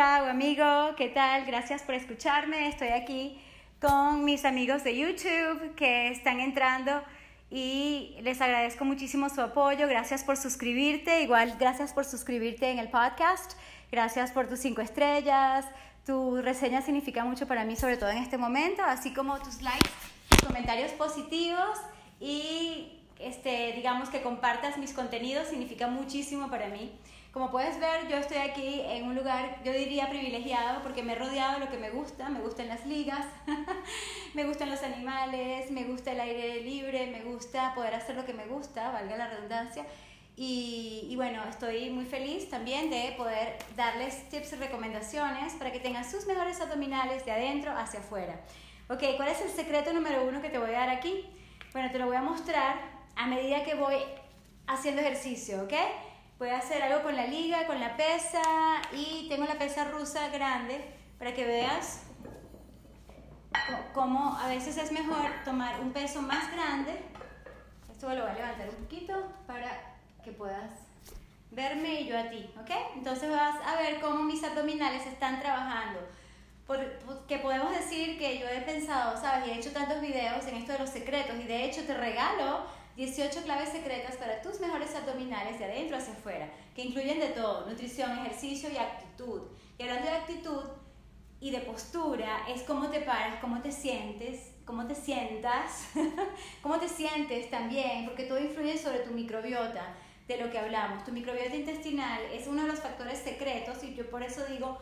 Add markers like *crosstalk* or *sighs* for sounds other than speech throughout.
o amigo, ¿qué tal? Gracias por escucharme. Estoy aquí con mis amigos de YouTube que están entrando y les agradezco muchísimo su apoyo. Gracias por suscribirte. Igual, gracias por suscribirte en el podcast. Gracias por tus cinco estrellas. Tu reseña significa mucho para mí, sobre todo en este momento, así como tus likes, tus comentarios positivos y este, digamos que compartas mis contenidos significa muchísimo para mí. Como puedes ver, yo estoy aquí en un lugar, yo diría privilegiado, porque me he rodeado de lo que me gusta. Me gustan las ligas, *laughs* me gustan los animales, me gusta el aire libre, me gusta poder hacer lo que me gusta, valga la redundancia. Y, y, bueno, estoy muy feliz también de poder darles tips y recomendaciones para que tengan sus mejores abdominales de adentro hacia afuera. Ok, ¿cuál es el secreto número uno que te voy a dar aquí? Bueno, te lo voy a mostrar a medida que voy haciendo ejercicio, ¿ok? Voy a hacer algo con la liga, con la pesa y tengo la pesa rusa grande para que veas cómo a veces es mejor tomar un peso más grande. Esto lo voy a levantar un poquito para que puedas verme y yo a ti, ¿ok? Entonces vas a ver cómo mis abdominales están trabajando. Porque podemos decir que yo he pensado, ¿sabes? Y he hecho tantos videos en esto de los secretos y de hecho te regalo 18 claves secretas para tus mejores abdominales de adentro hacia afuera, que incluyen de todo, nutrición, ejercicio y actitud. Y hablando de actitud y de postura, es cómo te paras, cómo te sientes, cómo te sientas, *laughs* cómo te sientes también, porque todo influye sobre tu microbiota de lo que hablamos. Tu microbiota intestinal es uno de los factores secretos y yo por eso digo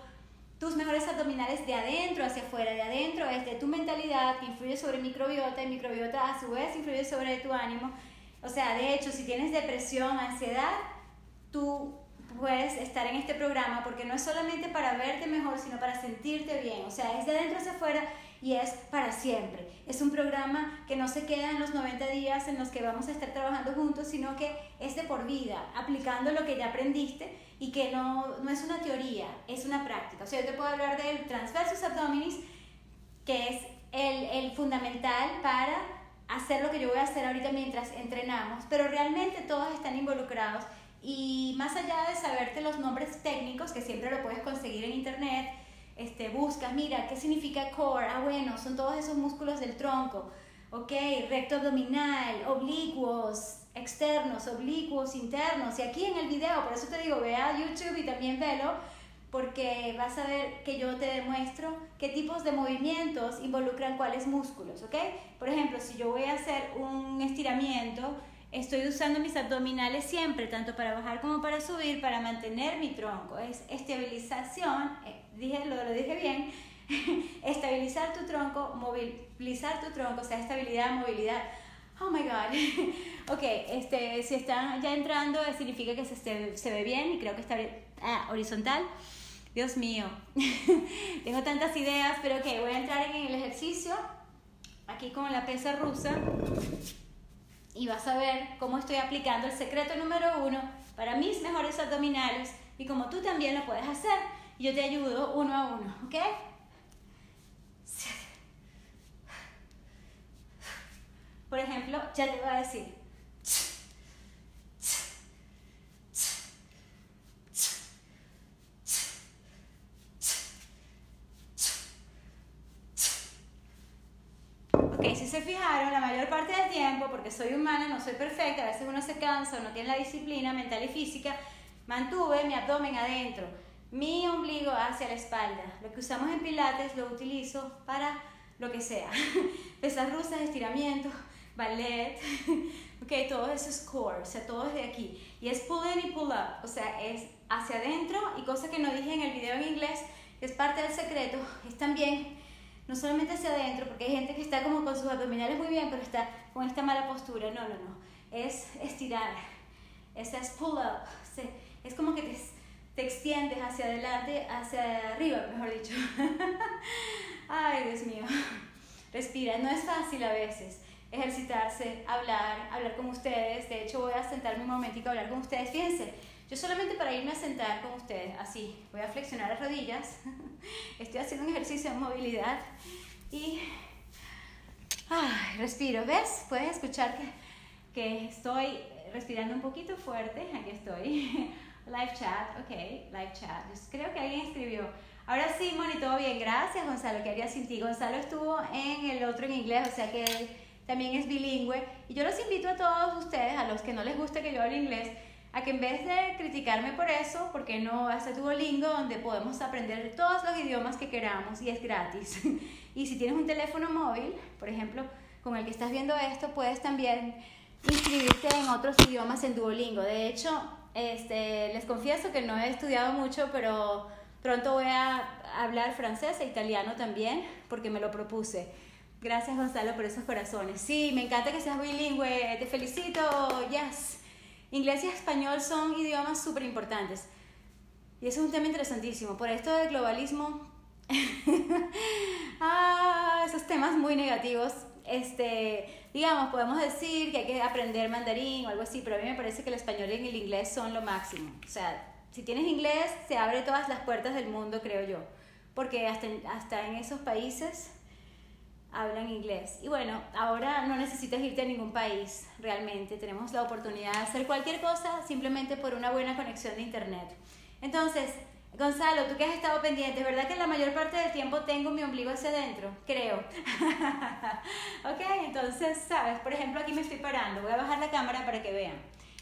tus mejores abdominales de adentro hacia afuera. De adentro es de tu mentalidad influye sobre microbiota y microbiota a su vez influye sobre tu ánimo. O sea, de hecho, si tienes depresión, ansiedad, tú puedes estar en este programa porque no es solamente para verte mejor, sino para sentirte bien. O sea, es de adentro hacia afuera y es para siempre. Es un programa que no se queda en los 90 días en los que vamos a estar trabajando juntos, sino que es de por vida, aplicando lo que ya aprendiste y que no, no es una teoría, es una práctica. O sea, yo te puedo hablar del transversus abdominis, que es el, el fundamental para hacer lo que yo voy a hacer ahorita mientras entrenamos, pero realmente todos están involucrados y más allá de saberte los nombres técnicos, que siempre lo puedes conseguir en internet, este, buscas, mira, ¿qué significa core? Ah, bueno, son todos esos músculos del tronco, ok, recto abdominal, oblicuos, externos, oblicuos, internos. Y aquí en el video, por eso te digo, ve a YouTube y también velo, porque vas a ver que yo te demuestro qué tipos de movimientos involucran cuáles músculos, ¿ok? Por ejemplo, si yo voy a hacer un estiramiento, estoy usando mis abdominales siempre, tanto para bajar como para subir, para mantener mi tronco. Es estabilización, eh, dije, lo, lo dije bien, *laughs* estabilizar tu tronco, movilizar tu tronco, o sea, estabilidad, movilidad oh my god. *laughs* ok, este, si están ya entrando, significa que se, se ve bien y creo que está ah, horizontal. Dios mío, *laughs* tengo tantas ideas, pero ok, voy a entrar en el ejercicio, aquí con la pesa rusa, y vas a ver cómo estoy aplicando el secreto número uno para mis mejores abdominales y como tú también lo puedes hacer. Yo te ayudo uno a uno, ¿ok? Por ejemplo, ya te voy a decir. Ok, si se fijaron, la mayor parte del tiempo, porque soy humana, no soy perfecta, a veces uno se cansa, no tiene la disciplina mental y física, mantuve mi abdomen adentro, mi ombligo hacia la espalda. Lo que usamos en pilates lo utilizo para lo que sea. *laughs* Pesas rusas, estiramientos, ballet, *laughs* ok, todo eso es core, o sea, todo es de aquí. Y es pull in y pull up, o sea, es hacia adentro y cosa que no dije en el video en inglés, es parte del secreto, es también no solamente hacia adentro, porque hay gente que está como con sus abdominales muy bien, pero está con esta mala postura, no, no, no, es estirar, es, es pull up, es como que te, te extiendes hacia adelante, hacia arriba, mejor dicho. *laughs* Ay, Dios mío, respira, no es fácil a veces ejercitarse, hablar, hablar con ustedes. De hecho, voy a sentarme un momentito a hablar con ustedes. Fíjense, yo solamente para irme a sentar con ustedes, así, voy a flexionar las rodillas. *laughs* Estoy haciendo un ejercicio de movilidad y ay, respiro. ¿Ves? Puedes escuchar que, que estoy respirando un poquito fuerte. Aquí estoy. *laughs* Live chat, ok, live chat. creo que alguien escribió. Ahora sí, Moni, todo bien. Gracias, Gonzalo. ¿Qué haría sin ti? Gonzalo estuvo en el otro en inglés, o sea que él también es bilingüe. Y yo los invito a todos ustedes, a los que no les guste que yo hable inglés, a que en vez de criticarme por eso, porque no hace Duolingo donde podemos aprender todos los idiomas que queramos y es gratis. *laughs* y si tienes un teléfono móvil, por ejemplo, con el que estás viendo esto, puedes también inscribirte en otros idiomas en Duolingo. De hecho, este, les confieso que no he estudiado mucho, pero pronto voy a hablar francés e italiano también, porque me lo propuse. Gracias Gonzalo por esos corazones. Sí, me encanta que seas bilingüe, te felicito, yes. Inglés y español son idiomas súper importantes. Y eso es un tema interesantísimo. Por esto del globalismo, *laughs* ah, esos temas muy negativos, este, digamos, podemos decir que hay que aprender mandarín o algo así, pero a mí me parece que el español y el inglés son lo máximo. O sea, si tienes inglés, se abre todas las puertas del mundo, creo yo. Porque hasta, hasta en esos países hablan inglés. Y bueno, ahora no necesitas irte a ningún país, realmente. Tenemos la oportunidad de hacer cualquier cosa simplemente por una buena conexión de internet. Entonces, Gonzalo, tú que has estado pendiente, ¿verdad que la mayor parte del tiempo tengo mi ombligo hacia adentro? Creo. *laughs* ok, entonces, ¿sabes? Por ejemplo, aquí me estoy parando. Voy a bajar la cámara para que vean.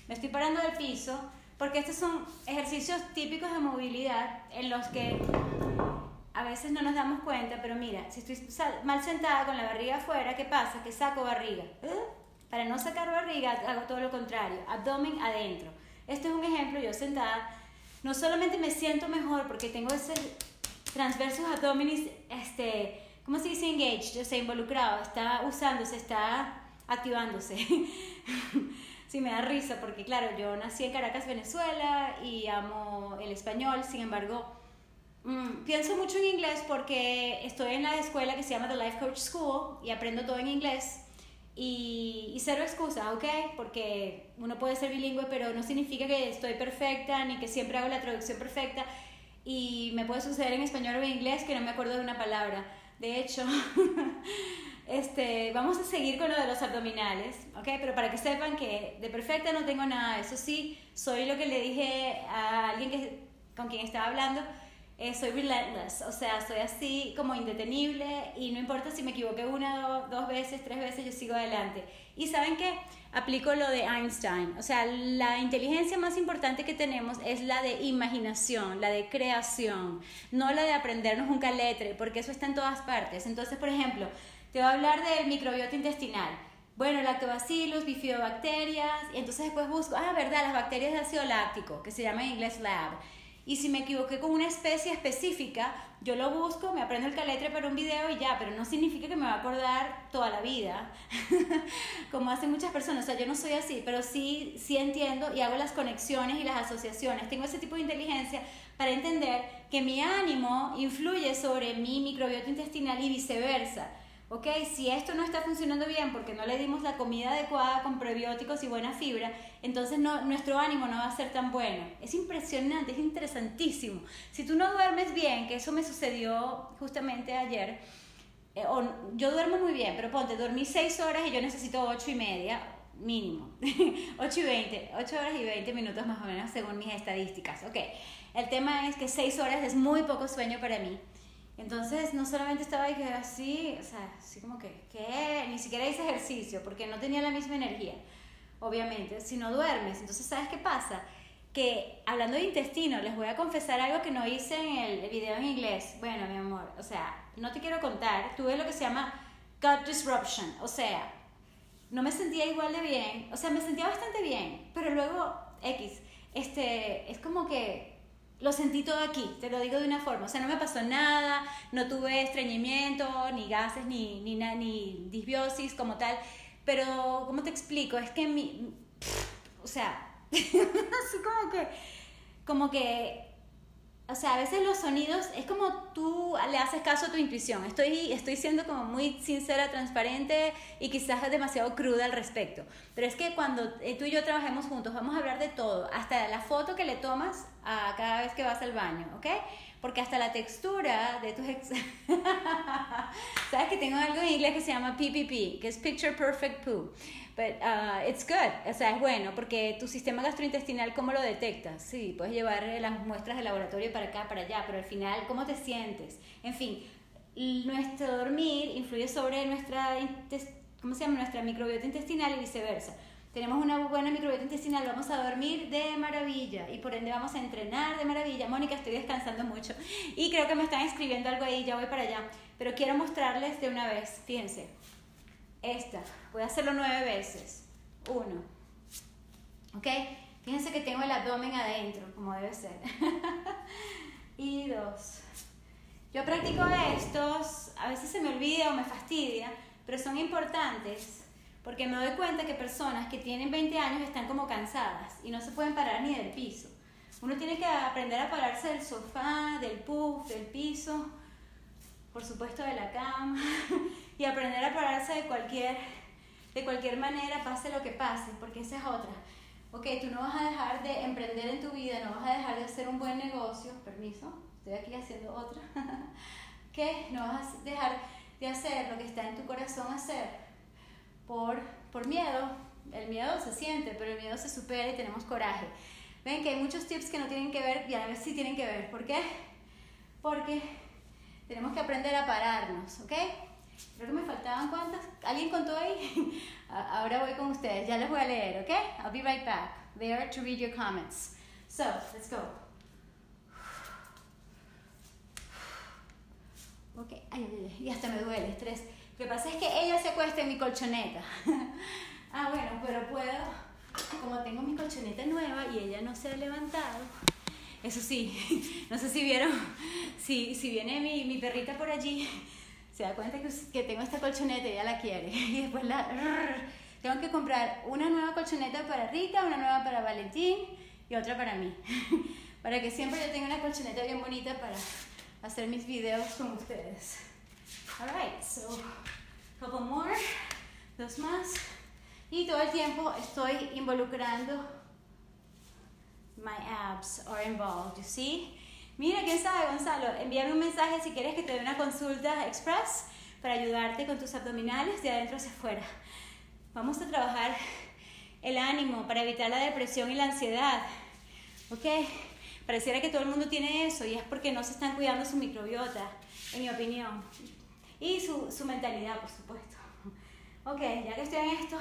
Me estoy parando del piso porque estos son ejercicios típicos de movilidad en los que a veces no nos damos cuenta, pero mira, si estoy mal sentada con la barriga afuera, ¿qué pasa? Que saco barriga. ¿Eh? Para no sacar barriga, hago todo lo contrario, abdomen adentro. Este es un ejemplo, yo sentada no solamente me siento mejor porque tengo ese transversus abdominis, este, ¿cómo se dice engaged? Yo sé, involucrado, está usándose, está activándose. *laughs* sí, me da risa porque, claro, yo nací en Caracas, Venezuela y amo el español, sin embargo, mm, pienso mucho en inglés porque estoy en la escuela que se llama The Life Coach School y aprendo todo en inglés y, y, cero excusa, ¿ok? Porque uno puede ser bilingüe, pero no significa que estoy perfecta ni que siempre hago la traducción perfecta. Y me puede suceder en español o en inglés que no me acuerdo de una palabra. De hecho, *laughs* este, vamos a seguir con lo de los abdominales, ¿ok? Pero para que sepan que de perfecta no tengo nada. Eso sí, soy lo que le dije a alguien que, con quien estaba hablando eh, soy relentless, o sea, soy así como indetenible y no importa si me equivoqué una, dos, veces, tres veces, yo sigo adelante. Y saben qué, aplico lo de Einstein, o sea, la inteligencia más importante que tenemos es la de imaginación, la de creación, no la de aprendernos un caletre, porque eso está en todas partes. Entonces, por ejemplo, te voy a hablar del microbiota intestinal. Bueno, lactobacillus, bifidobacterias, y entonces después busco, ah, verdad, las bacterias de ácido láctico, que se llama en inglés lab. Y si me equivoqué con una especie específica, yo lo busco, me aprendo el caletre para un video y ya, pero no significa que me va a acordar toda la vida, *laughs* como hacen muchas personas. O sea, yo no soy así, pero sí, sí entiendo y hago las conexiones y las asociaciones. Tengo ese tipo de inteligencia para entender que mi ánimo influye sobre mi microbiota intestinal y viceversa ok, si esto no está funcionando bien porque no le dimos la comida adecuada con prebióticos y buena fibra, entonces no, nuestro ánimo no va a ser tan bueno. Es impresionante, es interesantísimo. Si tú no duermes bien, que eso me sucedió justamente ayer, eh, yo duermo muy bien, pero ponte, dormí 6 horas y yo necesito 8 y media mínimo. *laughs* 8 y 20, 8 horas y 20 minutos más o menos según mis estadísticas. Ok, el tema es que 6 horas es muy poco sueño para mí. Entonces, no solamente estaba así, o sea, así como que, ¿qué? Ni siquiera hice ejercicio porque no tenía la misma energía, obviamente, si no duermes. Entonces, ¿sabes qué pasa? Que hablando de intestino, les voy a confesar algo que no hice en el video en inglés. Bueno, mi amor, o sea, no te quiero contar, tuve lo que se llama gut disruption, o sea, no me sentía igual de bien, o sea, me sentía bastante bien, pero luego, X, este, es como que lo sentí todo aquí, te lo digo de una forma. O sea, no me pasó nada, no tuve estreñimiento, ni gases, ni, ni, ni disbiosis como tal. Pero, ¿cómo te explico? Es que mi. o sea, *laughs* así como que. Como que o sea, a veces los sonidos es como tú le haces caso a tu intuición. Estoy, estoy siendo como muy sincera, transparente y quizás demasiado cruda al respecto. Pero es que cuando eh, tú y yo trabajemos juntos, vamos a hablar de todo, hasta la foto que le tomas a cada vez que vas al baño, ¿ok? Porque hasta la textura de tus... Ex *laughs* Sabes que tengo algo en inglés que se llama PPP, que es Picture Perfect Poo. But uh, it's good, o sea, es bueno porque tu sistema gastrointestinal, ¿cómo lo detectas? Sí, puedes llevar las muestras de laboratorio para acá, para allá, pero al final, ¿cómo te sientes? En fin, nuestro dormir influye sobre nuestra, ¿cómo se llama? nuestra microbiota intestinal y viceversa. Tenemos una buena microbiota intestinal, vamos a dormir de maravilla y por ende vamos a entrenar de maravilla. Mónica, estoy descansando mucho y creo que me están escribiendo algo ahí, ya voy para allá. Pero quiero mostrarles de una vez, fíjense, esta, voy a hacerlo nueve veces. Uno, ¿ok? Fíjense que tengo el abdomen adentro, como debe ser. *laughs* y dos. Yo practico estos, a veces se me olvida o me fastidia, pero son importantes porque me doy cuenta que personas que tienen 20 años están como cansadas y no se pueden parar ni del piso. Uno tiene que aprender a pararse del sofá, del puff, del piso, por supuesto de la cama, *laughs* y aprender a pararse de cualquier, de cualquier manera, pase lo que pase, porque esa es otra. Ok, tú no vas a dejar de emprender en tu vida, no vas a dejar de hacer un buen negocio, permiso, estoy aquí haciendo otra, *laughs* que no vas a dejar de hacer lo que está en tu corazón hacer por, por miedo. El miedo se siente, pero el miedo se supera y tenemos coraje. Ven que hay muchos tips que no tienen que ver y a la vez sí tienen que ver. ¿Por qué? Porque tenemos que aprender a pararnos, ¿ok? Creo que me faltaban cuántas. ¿Alguien contó ahí? *laughs* Ahora voy con ustedes. Ya les voy a leer, ¿ok? I'll be right back there to read your comments. So, let's go. Ok, ay, y hasta me duele, estrés. Lo que pasa es que ella se acuesta en mi colchoneta. *laughs* ah, bueno, pero puedo, como tengo mi colchoneta nueva y ella no se ha levantado, eso sí, *laughs* no sé si vieron, si, si viene mi, mi perrita por allí, se da cuenta que, que tengo esta colchoneta y ella la quiere. *laughs* Y después la... Tengo que comprar una nueva colchoneta para Rita, una nueva para Valentín y otra para mí. para que siempre yo tenga una colchoneta bien bonita para hacer mis videos con ustedes. Alright, so couple more, dos más. Y todo el tiempo estoy involucrando my abs are involved, you see? Mira, quién sabe, Gonzalo, envíame un mensaje si quieres que te dé una consulta express para ayudarte con tus abdominales de adentro hacia afuera. Vamos a trabajar el ánimo para evitar la depresión y la ansiedad. ¿Ok? Pareciera que todo el mundo tiene eso y es porque no se están cuidando su microbiota, en mi opinión y su, su mentalidad, por supuesto. Ok, ya que estoy en esto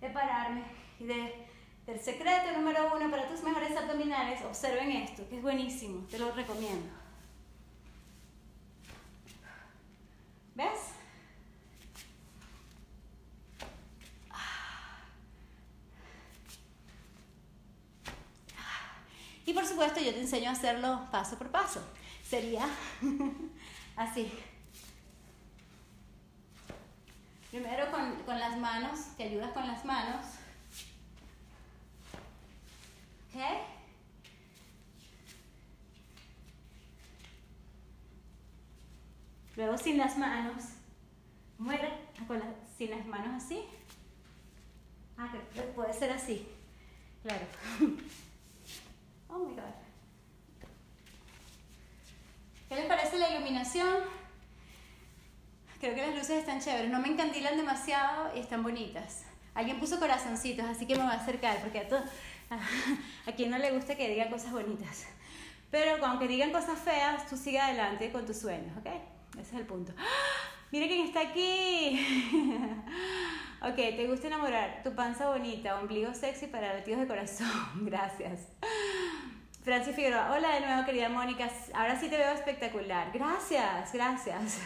de pararme y de, del secreto número uno para tus mejores abdominales, observen esto, que es buenísimo, te lo recomiendo. ¿Ves? Y por supuesto yo te enseño a hacerlo paso por paso. Sería *laughs* así. Primero con, con las manos, te ayudas con las manos. ¿Ok? Luego sin las manos. Muere con sin las manos así. Ah, puede ser así. Claro. *laughs* Oh my God. ¿Qué les parece la iluminación? Creo que las luces están chéveres. No me encandilan demasiado y están bonitas. Alguien puso corazoncitos, así que me voy a acercar porque a, todo, *laughs* a, quien no le gusta que digan cosas bonitas. Pero aunque digan cosas feas, tú sigue adelante con tus sueños, ¿ok? Ese es el punto. ¡Ah! Mira quién está aquí. *laughs* ok, te gusta enamorar. Tu panza bonita, ombligo sexy para latidos de corazón. *laughs* Gracias. Francis Figueroa, hola de nuevo querida Mónica. Ahora sí te veo espectacular. Gracias, gracias.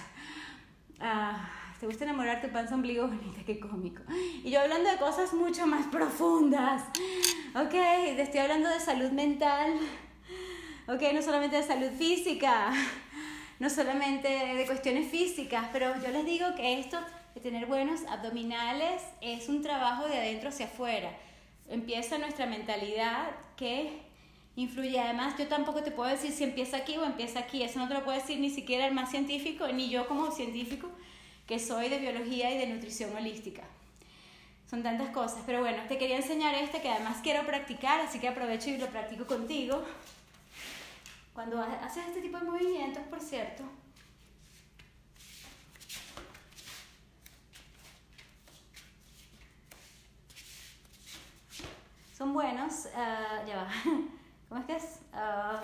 Ah, te gusta enamorar tu panza ombligo *laughs* bonita, qué cómico. Y yo hablando de cosas mucho más profundas. Ok, estoy hablando de salud mental. Ok, no solamente de salud física, no solamente de cuestiones físicas, pero yo les digo que esto de tener buenos abdominales es un trabajo de adentro hacia afuera. Empieza nuestra mentalidad que influye. Además, yo tampoco te puedo decir si empieza aquí o empieza aquí. Eso no te lo puede decir ni siquiera el más científico, ni yo como científico, que soy de biología y de nutrición holística. Son tantas cosas. Pero bueno, te quería enseñar este que además quiero practicar, así que aprovecho y lo practico contigo. Cuando haces este tipo de movimientos, por cierto, son buenos, uh, ya va, *laughs* ¿cómo es que es? Uh,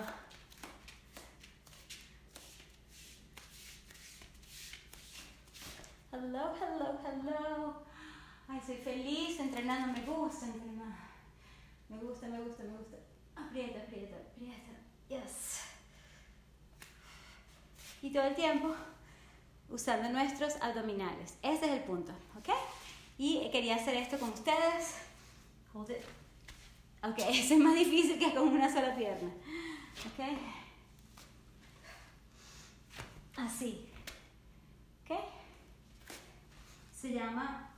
hello, hello, hello. Ay, soy feliz entrenando, me gusta entrenar. Me gusta, me gusta, me gusta. Aprieta, aprieta, aprieta. Yes. Y todo el tiempo usando nuestros abdominales. Ese es el punto, ¿ok? Y quería hacer esto con ustedes. Hold it. Ok, *laughs* ese es más difícil que con una sola pierna. Ok. Así. Ok. Se llama...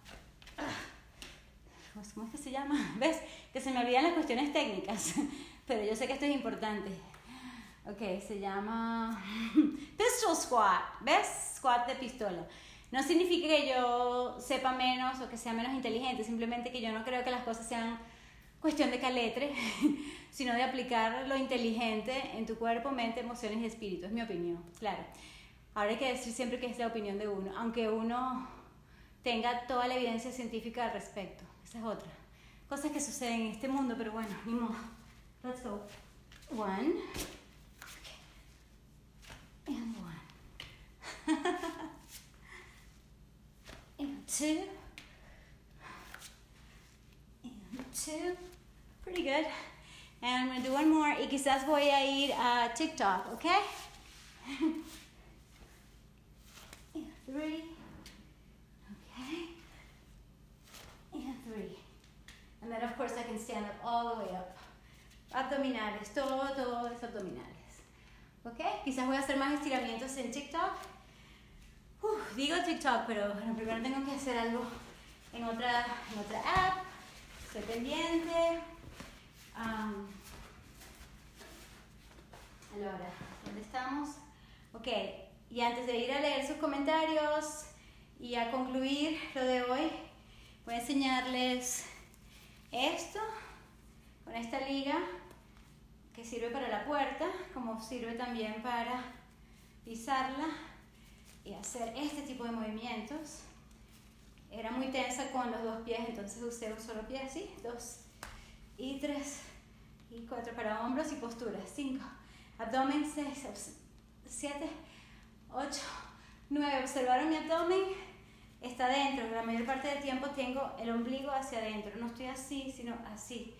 *sighs* ¿Cómo es que se llama? *laughs* ¿Ves? Que se me olvidan las cuestiones técnicas. *laughs* Pero yo sé que esto es importante. Ok, se llama Pistol Squat. ¿Ves? Squat de pistola. No significa que yo sepa menos o que sea menos inteligente, simplemente que yo no creo que las cosas sean cuestión de caletre, *laughs* sino de aplicar lo inteligente en tu cuerpo, mente, emociones y espíritu. Es mi opinión, claro. Ahora hay que decir siempre que es la opinión de uno, aunque uno tenga toda la evidencia científica al respecto. Esa es otra. Cosas que suceden en este mundo, pero bueno, ni modo. Let's go. One. And one. *laughs* and two. And two. Pretty good. And I'm going to do one more y quizás voy a ir a TikTok, and *laughs* three. Okay. And three. And then, of course, I can stand up all the way up. Abdominales, todo, todo es abdominales. ¿Ok? Quizás voy a hacer más estiramientos en TikTok. Uf, digo TikTok, pero bueno, primero tengo que hacer algo en otra, en otra app. Estoy pendiente. Um, ahora, ¿dónde estamos? Ok, y antes de ir a leer sus comentarios y a concluir lo de hoy, voy a enseñarles esto con esta liga que sirve para la puerta, como sirve también para pisarla y hacer este tipo de movimientos. Era muy tensa con los dos pies, entonces usé un solo pie así, dos y tres y cuatro para hombros y posturas, cinco, abdomen, seis, siete, ocho, nueve. Observaron mi abdomen, está dentro. La mayor parte del tiempo tengo el ombligo hacia adentro. No estoy así, sino así.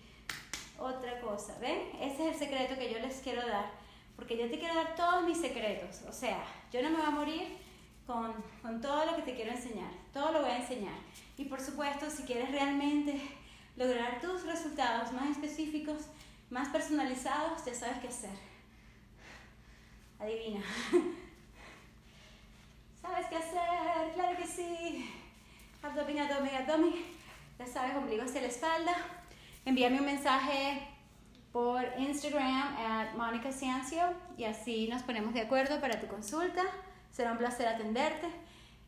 Otra cosa, ¿ven? Ese es el secreto que yo les quiero dar. Porque yo te quiero dar todos mis secretos. O sea, yo no me voy a morir con, con todo lo que te quiero enseñar. Todo lo voy a enseñar. Y por supuesto, si quieres realmente lograr tus resultados más específicos, más personalizados, ya sabes qué hacer. Adivina. *laughs* ¿Sabes qué hacer? Claro que sí. Abdomen, abdomen, abdomen. Ya sabes, ombligo hacia la espalda. Envíame un mensaje por Instagram at Mónica Ciancio y así nos ponemos de acuerdo para tu consulta. Será un placer atenderte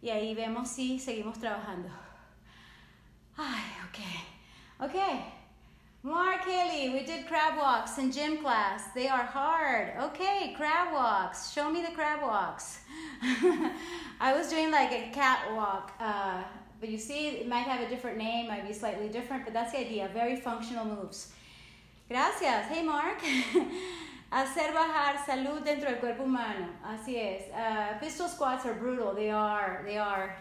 y ahí vemos si seguimos trabajando. Ay, ok. Ok. Mark Haley, we did crab walks in gym class. They are hard. Okay, crab walks. Show me the crab walks. *laughs* I was doing like a catwalk, uh, but you see, it might have a different name, might be slightly different, but that's the idea. Very functional moves. Gracias. Hey, Mark. *laughs* Hacer bajar salud dentro del cuerpo humano. Así es. Uh, pistol squats are brutal. They are. They are.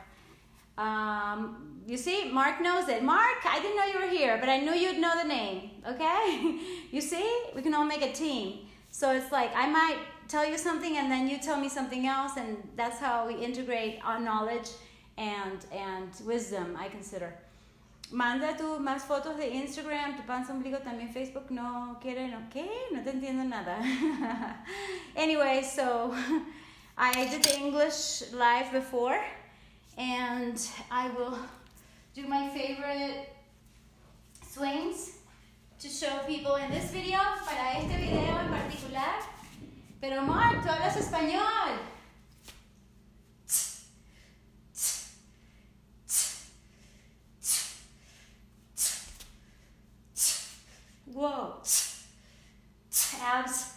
Um, you see, Mark knows it. Mark, I didn't know you were here, but I knew you'd know the name. Okay? *laughs* you see, we can all make a team. So it's like I might tell you something and then you tell me something else, and that's how we integrate our knowledge and, and wisdom, I consider. Manda tu más fotos de Instagram, tu panza ombligo también Facebook no quiere, ¿no qué? No te entiendo nada. *laughs* anyway, so *laughs* I did the English live before and I will do my favorite swings to show people in this video, para este video en particular. Pero Mark, tú hablas español. Whoa. Abs.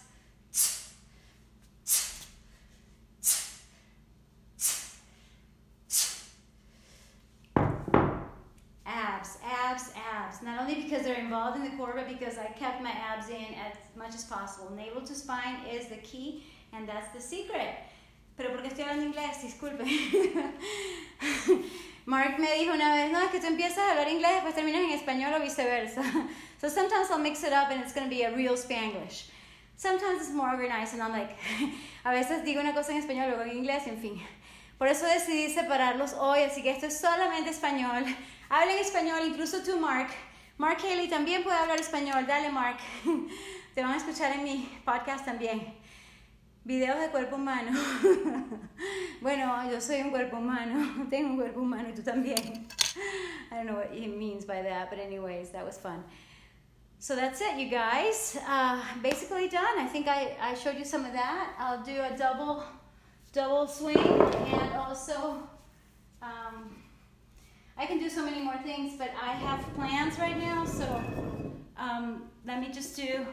Because they're involved in the core, but because I kept my abs in as much as possible. Navel to spine is the key, and that's the secret. Pero porque estoy hablando inglés, disculpe. *laughs* Mark me dijo una vez, no, es que tú empiezas a hablar inglés, después terminas en español o viceversa. *laughs* So sometimes I'll mix it up and it's going to be a real Spanglish. Sometimes it's more organized and I'm like, *laughs* a veces digo una cosa en español, luego en inglés, en fin. Por eso decidí separarlos hoy, así que esto es solamente español. Hablen español, incluso tú, Mark. Mark Haley también puede hablar español. Dale, Mark. *laughs* Te van a escuchar en mi podcast también. Videos de cuerpo humano. *laughs* bueno, yo soy un cuerpo humano. *laughs* Tengo un cuerpo humano y tú también. I don't know what he means by that, but anyways, that was fun. So that's it, you guys. Uh, basically done. I think I, I showed you some of that. I'll do a double double swing and also um, I can do so many more things, but I have plans right now, so um, let me just do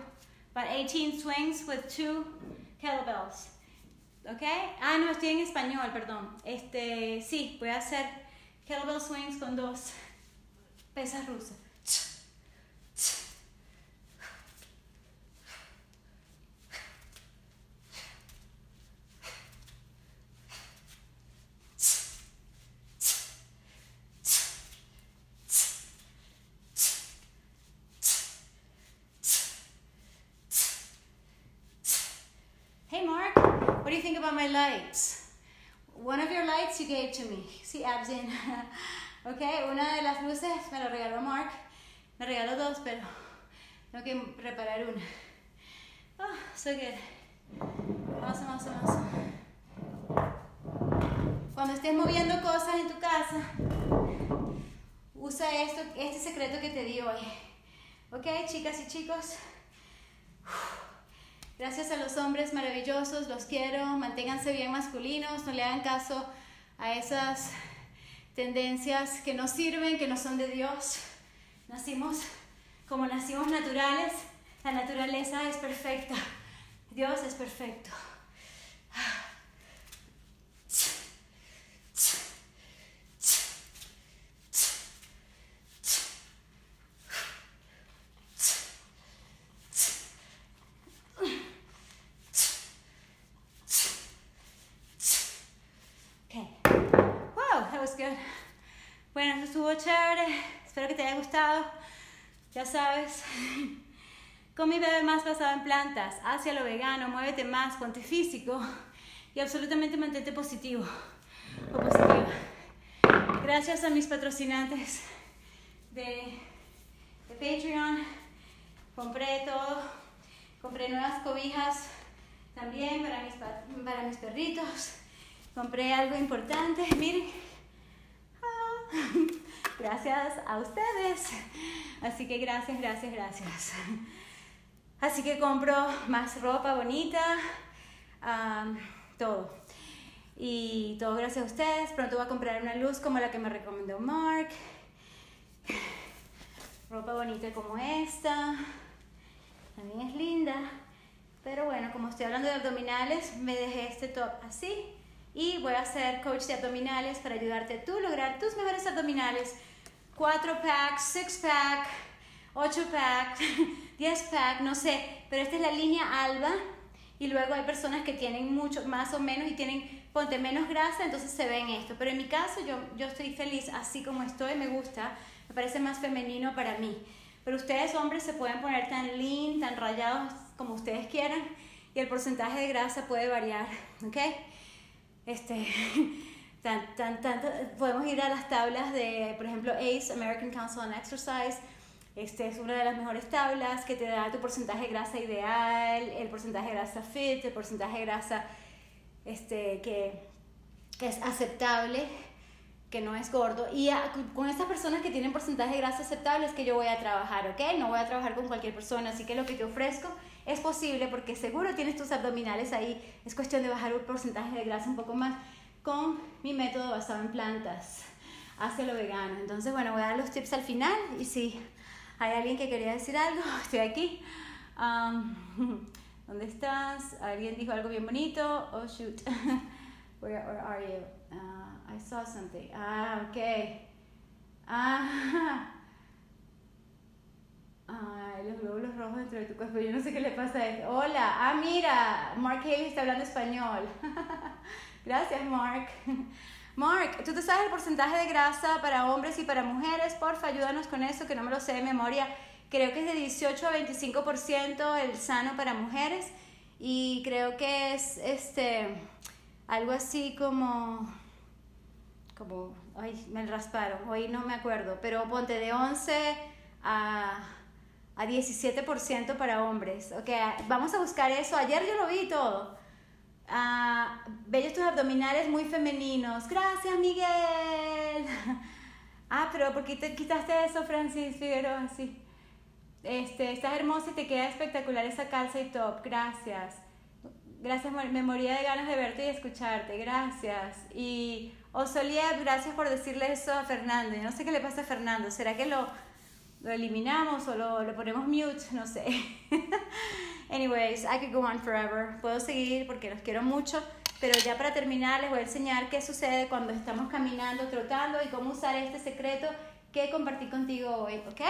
about 18 swings with two kettlebells. ¿Ok? Ah, no, estoy en español, perdón. Este, sí, voy a hacer kettlebell swings con dos pesas rusas. My lights. One of your lights you gave to me. See, abs in. ok, una de las luces me la regaló Mark. Me regaló dos, pero tengo que reparar una. Oh, so good. Awesome, awesome, awesome. Cuando estés moviendo cosas en tu casa, usa esto, este secreto que te di hoy. ¿Ok, chicas y chicos? Gracias a los hombres maravillosos, los quiero, manténganse bien masculinos, no le hagan caso a esas tendencias que no sirven, que no son de Dios. Nacimos como nacimos naturales, la naturaleza es perfecta, Dios es perfecto. Bueno, chévere. Espero que te haya gustado. Ya sabes. Con mi bebé más basado en plantas, hacia lo vegano, muévete más, ponte físico y absolutamente mantente positivo positiva. Gracias a mis patrocinantes de, de Patreon, compré todo, compré nuevas cobijas también para mis, para mis perritos, compré algo importante, miren *laughs* Gracias a ustedes. Así que gracias, gracias, gracias. Así que compro más ropa bonita, todo. Y todo gracias a ustedes. Pronto voy a comprar una luz como la que me recomendó Mark. Ropa bonita como esta. También es linda. Pero bueno, como estoy hablando de abdominales, me dejé este top así y voy a ser coach de abdominales para ayudarte a lograr tus mejores abdominales. 4 pack, 6 pack, 8 pack, *laughs* 10 pack, no sé, pero esta es la línea alba y luego hay personas que tienen mucho más o menos y tienen ponte menos grasa, entonces se ven esto. Pero en mi caso yo, yo estoy feliz así como estoy, me gusta, me parece más femenino para mí. Pero ustedes hombres se pueden poner tan lean, tan rayados como ustedes quieran y el porcentaje de grasa puede variar, ¿ok? Este, *laughs* tan, tan, tan, podemos ir a las tablas de, por ejemplo, ACE, American Council on Exercise. Este es una de las mejores tablas que te da tu porcentaje de grasa ideal, el porcentaje de grasa fit, el porcentaje de grasa este, que, que es aceptable, que no es gordo. Y con estas personas que tienen porcentaje de grasa aceptable es que yo voy a trabajar, ¿ok? No voy a trabajar con cualquier persona, así que lo que te ofrezco es posible porque seguro tienes tus abdominales ahí. Es cuestión de bajar un porcentaje de grasa un poco más con mi método basado en plantas hacia lo vegano. Entonces, bueno, voy a dar los tips al final y si hay alguien que quería decir algo, *laughs* estoy aquí. Um, *laughs* ¿Dónde estás? Alguien dijo algo bien bonito. Oh, shoot. *laughs* where, are you? Uh, I saw something. Ah, ok. Ah, Ay, los glóbulos rojos dentro de tu cuerpo. Yo no sé qué le pasa a esto. Hola. Ah, mira. Mark Haley está hablando español. *laughs* Gracias, Mark. Mark, ¿tú te sabes el porcentaje de grasa para hombres y para mujeres? Porfa, ayúdanos con eso, que no me lo sé de memoria. Creo que es de 18 a 25% el sano para mujeres y creo que es este algo así como como ay, me rasparon, hoy no me acuerdo, pero ponte de 11 a a 17% para hombres. Ok, vamos a buscar eso. Ayer yo lo vi todo. Bellos tus abdominales muy femeninos. Gracias, Miguel. *laughs* ah, pero ¿por qué te quitaste eso, Francis Figueroa? Sí. Este, estás hermosa y te queda espectacular esa calza y top. Gracias. Gracias, me moría de ganas de verte y escucharte. Gracias. Y Osolier, gracias por decirle eso a Fernando. no sé qué le pasa a Fernando. ¿Será que lo lo eliminamos o lo, lo ponemos mute, *laughs* no sé. Anyways, I could go on forever. Puedo seguir porque los quiero mucho, pero ya para terminar les voy a enseñar qué sucede cuando estamos caminando, trotando y cómo usar este secreto que compartí contigo hoy, ¿ok?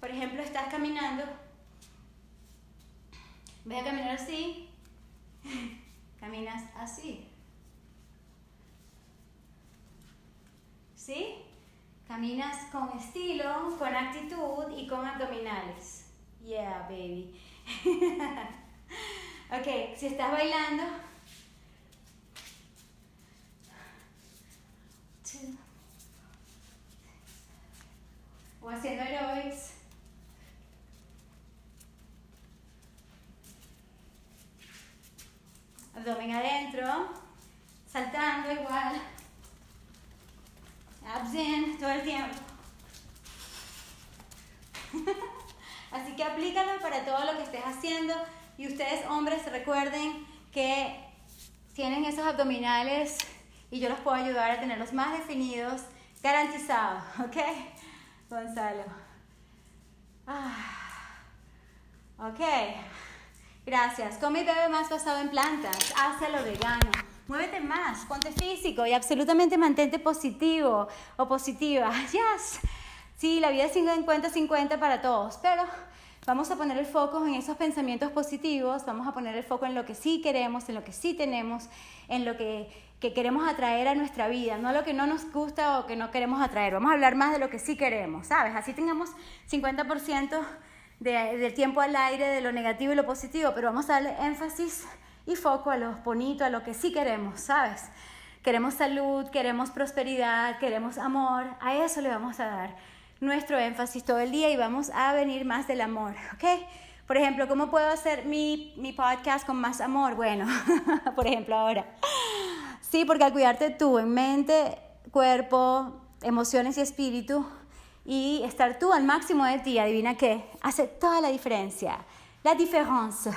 Por ejemplo, estás caminando, voy a caminar así, *laughs* caminas así. ¿Sí? Caminas con estilo, con actitud y con abdominales. Yeah, baby. *laughs* ok, si estás bailando, o haciendo aerobics, abdomen adentro, saltando igual abs todo el tiempo. Así que aplícalo para todo lo que estés haciendo y ustedes hombres recuerden que tienen abdominales y yo los puedo ayudar a tenerlos más definidos, garantizados, *laughs* ¿ok? Gonzalo. Ah, ok, gracias. Come y bebe más basado en plantas, lo vegano. Muévete más, ponte físico y absolutamente mantente positivo o positiva. *laughs* Yes. Sí, la vida es 50-50 para todos, pero vamos a poner el foco en esos pensamientos positivos, vamos a poner el foco en lo que sí queremos, en lo que sí tenemos, en lo que, que queremos atraer a nuestra vida, no lo que no nos gusta o que no queremos atraer. Vamos a hablar más de lo que sí queremos, ¿sabes? Así tengamos 50% de, del tiempo al aire de lo negativo y lo positivo, pero vamos a darle énfasis y foco a lo bonito, a lo que sí queremos, ¿sabes? Queremos salud, queremos prosperidad, queremos amor, a eso le vamos a dar nuestro énfasis todo el día y vamos a venir más del amor, ¿ok? Por ejemplo, ¿cómo puedo hacer mi, mi podcast con más amor? Bueno, *laughs* por ejemplo, ahora. Sí, porque al cuidarte tú en mente, cuerpo, emociones y espíritu y estar tú al máximo de ti, adivina qué, hace toda la diferencia. La diferencia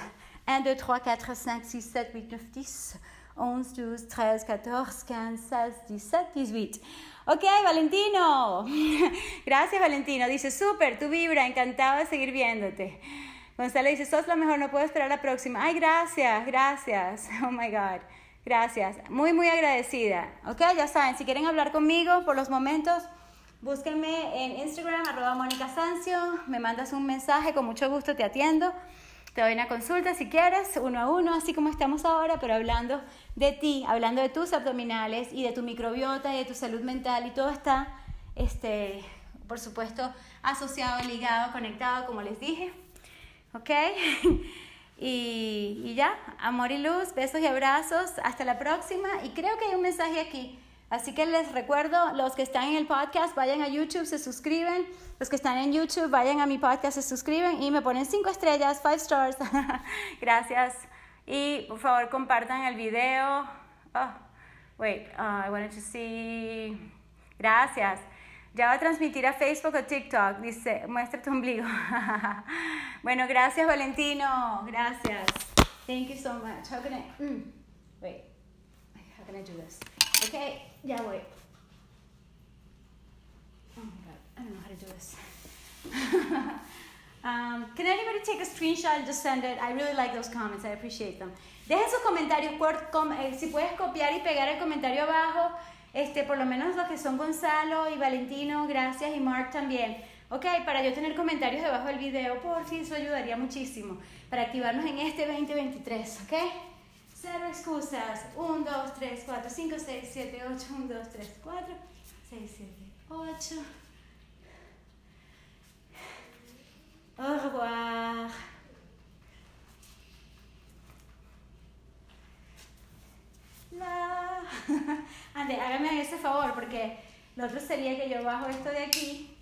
1, 2, 3, 4, 5, 6, 7, 8, 9, 10, 11, 12, 13, 14, 15, 16, 17, 18. Ok, Valentino. *laughs* Gracias, Valentino. Dice, súper, tu vibra, encantado de seguir viéndote. Gonzalo dice, sos lo mejor, no puedo esperar la próxima. Ay, gracias, gracias. *laughs* Oh my God. Gracias. Muy, muy agradecida. Ok, ya saben, si quieren hablar conmigo por los momentos, búsquenme en Instagram, arroba Mónica Sancio. Me mandas un mensaje, con mucho gusto te atiendo. Te doy una consulta si quieres, uno a uno, así como estamos ahora, pero hablando de ti, hablando de tus abdominales y de tu microbiota y de tu salud mental y todo está, este, por supuesto, asociado, ligado, conectado, como les dije. ¿Ok? *laughs* y, y ya, amor y luz, besos y abrazos, hasta la próxima. Y creo que hay un mensaje aquí. Así que les recuerdo, los que están en el podcast, vayan a YouTube, se suscriben. Los que están en YouTube, vayan a mi podcast, se suscriben y me ponen cinco estrellas, five stars. *laughs* Gracias. Y por favor, compartan el video. Oh, wait, uh, I wanted to see. Gracias. Ya va a transmitir a Facebook o TikTok. Dice, muestra tu ombligo. *laughs* bueno, gracias, Valentino. Gracias. Thank you so much. How can I. Mm, wait. How can I do this? Okay, ya voy. Oh my god, I don't know how to do this. *laughs* um, can anybody take a screenshot and just send it? I really like those comments, I appreciate them. Dejen sus comentarios, eh, si puedes copiar y pegar el comentario abajo, este, por lo menos los que son Gonzalo y Valentino, gracias, y Mark también. Ok, para yo tener comentarios debajo del video, por si eso ayudaría muchísimo. Para activarnos en este 2023, ¿ok? Cero excusas. 1, 2, 3, 4, 5, 6, 7, 8. 1, 2, 3, 4, 6, 7, 8. Au revoir. *laughs* Ande, hágame ese favor porque lo otro sería que yo bajo esto de aquí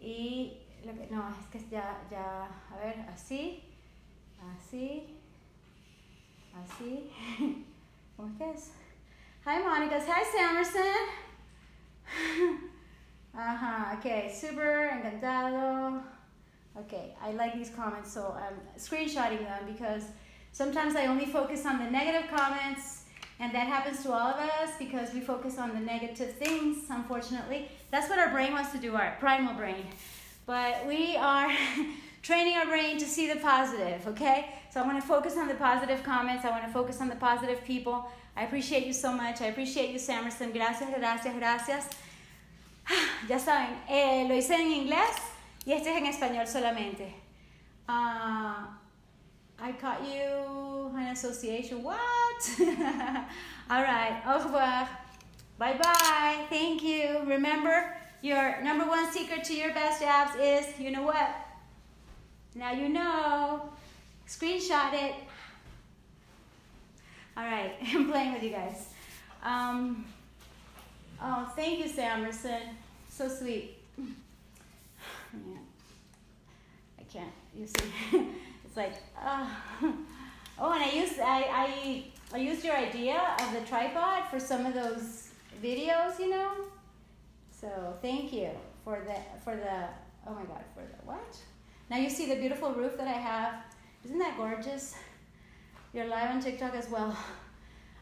y lo que, no, es que ya, ya, a ver, así, así, ¿Cómo es que? Hi Monica's. hi Samerson. *laughs* uh-huh. ok, super encantado. Okay, I like these comments, so I'm screenshotting them because sometimes I only focus on the negative comments, and that happens to all of us because we focus on the negative things, unfortunately. That's what our brain wants to do, our primal brain. But we are *laughs* training our brain to see the positive, okay? So I want to focus on the positive comments, I want to focus on the positive people. I appreciate you so much. I appreciate you, Samerson. Gracias, gracias, gracias. *sighs* Ya saben, eh, lo hice en inglés. Y este es en español solamente. Uh, I caught you an association. What? *laughs* All right. Au revoir. Bye bye. Thank you. Remember, your number one secret to your best abs is you know what? Now you know. Screenshot it. All right. *laughs* I'm playing with you guys. Um, oh, thank you, Samerson. So sweet. Yeah. *sighs* I can't. You see, *laughs* it's like, uh. *laughs* oh, and I used I, I I used your idea of the tripod for some of those videos, you know. So thank you for the for the oh my god for the what? Now you see the beautiful roof that I have. Isn't that gorgeous? You're live on TikTok as well.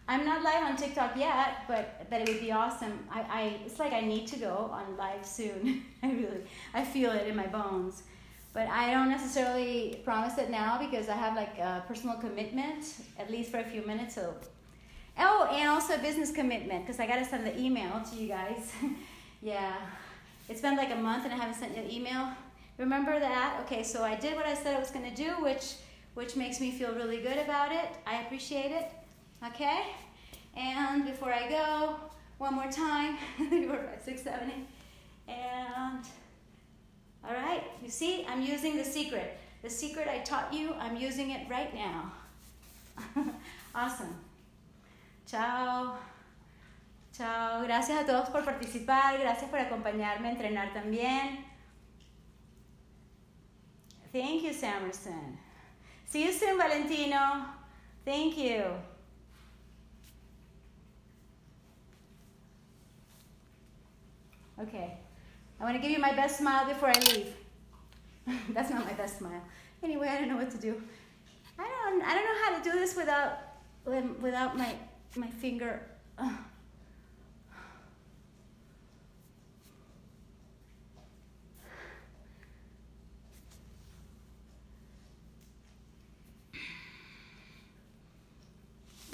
I'm not live on TikTok yet, but but it would be awesome. I, I it's like I need to go on live soon. *laughs* I really I feel it in my bones. But I don't necessarily promise it now because I have like a personal commitment, at least for a few minutes. So, oh, and also a business commitment because I gotta send the email to you guys. *laughs* yeah, it's been like a month and I haven't sent you an email. Remember that? Okay, so I did what I said I was gonna do, which which makes me feel really good about it. I appreciate it. Okay? And before I go, one more time, we're at 670. And, all right, you see, I'm using the secret. The secret I taught you, I'm using it right now. *laughs* awesome. Chao. Chao. Gracias a todos por participar. Gracias por acompañarme a entrenar también. Thank you, Samerson. See you soon, Valentino. Thank you. Okay. I want to give you my best smile before I leave. *laughs* That's not my best smile. Anyway, I don't know what to do. I don't I don't know how to do this without um, without my my finger.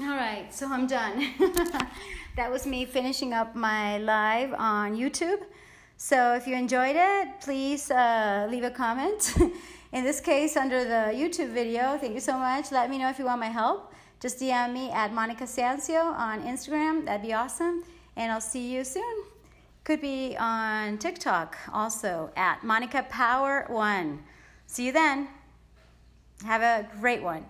All right, so I'm done. *laughs* that was me finishing up my live on YouTube. So if you enjoyed it, please uh, leave a comment. *laughs* In this case, under the YouTube video, thank you so much. Let me know if you want my help. Just DM me at Monica Sancio on Instagram. That'd be awesome. And I'll see you soon. Could be on TikTok also at Monica Power One. See you then. Have a great one.